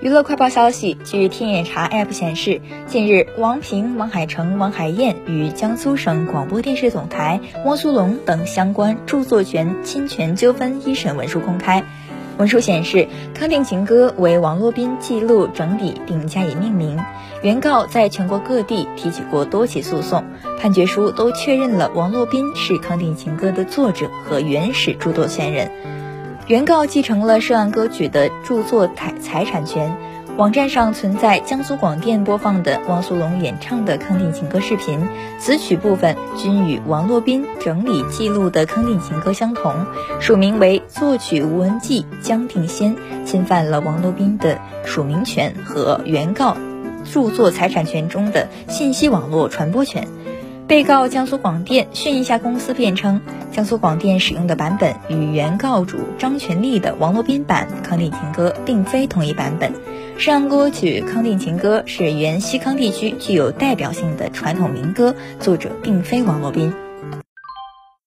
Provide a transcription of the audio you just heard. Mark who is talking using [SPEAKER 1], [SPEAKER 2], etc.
[SPEAKER 1] 娱乐快报消息，据天眼查 App 显示，近日王平、王海成、王海燕与江苏省广播电视总台、汪苏泷等相关著作权侵权纠纷一审文书公开。文书显示，《康定情歌》为王洛宾记录整理并加以命名。原告在全国各地提起过多起诉讼，判决书都确认了王洛宾是《康定情歌》的作者和原始著作权人。原告继承了涉案歌曲的著作财财产权。网站上存在江苏广电播放的汪苏泷演唱的《康定情歌》视频，词曲部分均与王洛宾整理记录的《康定情歌》相同，署名为作曲吴文季、江定先，侵犯了王洛宾的署名权和原告著作财产权中的信息网络传播权。被告江苏广电讯一下公司辩称，江苏广电使用的版本与原告主张权利的王洛宾版《康定情歌》并非同一版本。涉案歌曲《康定情歌》是原西康地区具有代表性的传统民歌，作者并非王洛宾。